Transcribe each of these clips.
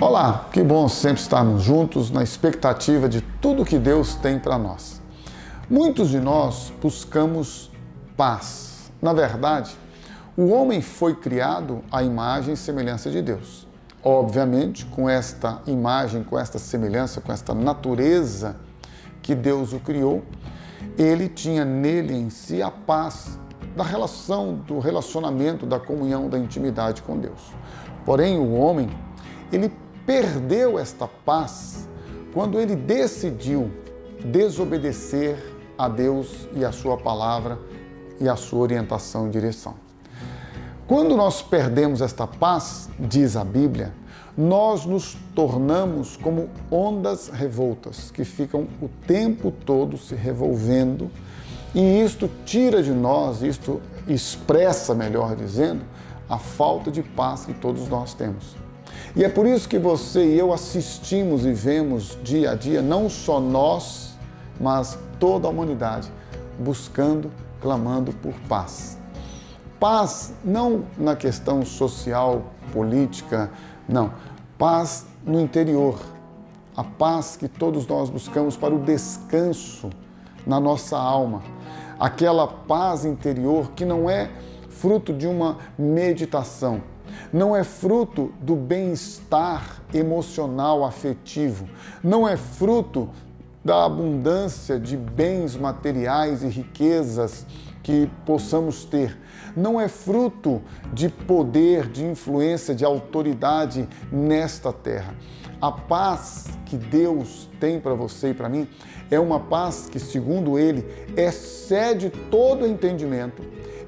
Olá, que bom sempre estarmos juntos na expectativa de tudo que Deus tem para nós. Muitos de nós buscamos paz. Na verdade, o homem foi criado à imagem e semelhança de Deus. Obviamente, com esta imagem, com esta semelhança, com esta natureza que Deus o criou, ele tinha nele em si a paz da relação, do relacionamento, da comunhão, da intimidade com Deus. Porém, o homem, ele perdeu esta paz quando ele decidiu desobedecer a Deus e a sua palavra e a sua orientação e direção. Quando nós perdemos esta paz, diz a Bíblia, nós nos tornamos como ondas revoltas que ficam o tempo todo se revolvendo, e isto tira de nós, isto expressa, melhor dizendo, a falta de paz que todos nós temos. E é por isso que você e eu assistimos e vemos dia a dia, não só nós, mas toda a humanidade, buscando, clamando por paz. Paz não na questão social, política, não. Paz no interior. A paz que todos nós buscamos para o descanso na nossa alma. Aquela paz interior que não é fruto de uma meditação, não é fruto do bem-estar emocional, afetivo, não é fruto da abundância de bens materiais e riquezas que possamos ter. Não é fruto de poder, de influência, de autoridade nesta terra. A paz que Deus tem para você e para mim é uma paz que, segundo Ele, excede todo entendimento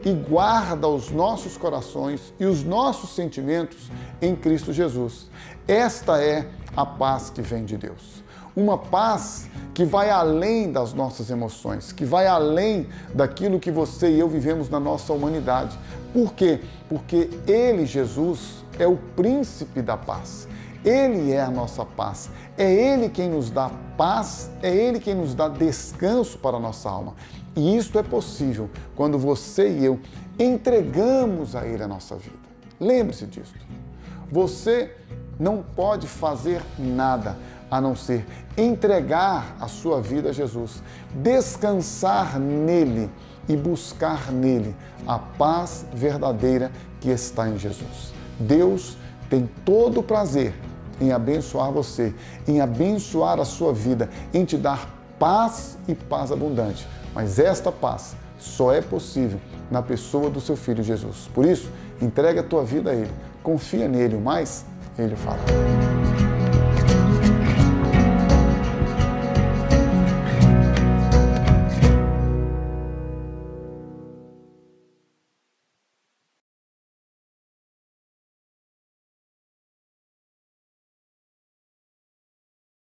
e guarda os nossos corações e os nossos sentimentos em Cristo Jesus. Esta é a paz que vem de Deus. Uma paz que vai além das nossas emoções, que vai além daquilo que você e eu vivemos na nossa humanidade. Por quê? Porque Ele, Jesus, é o príncipe da paz. Ele é a nossa paz. É Ele quem nos dá paz, é Ele quem nos dá descanso para a nossa alma. E isto é possível quando você e eu entregamos a Ele a nossa vida. Lembre-se disso. Você não pode fazer nada a não ser entregar a sua vida a Jesus, descansar nele e buscar nele a paz verdadeira que está em Jesus. Deus tem todo o prazer em abençoar você, em abençoar a sua vida, em te dar paz e paz abundante. Mas esta paz só é possível na pessoa do seu filho Jesus. Por isso, entregue a tua vida a Ele, confia nele, o mais Ele fará.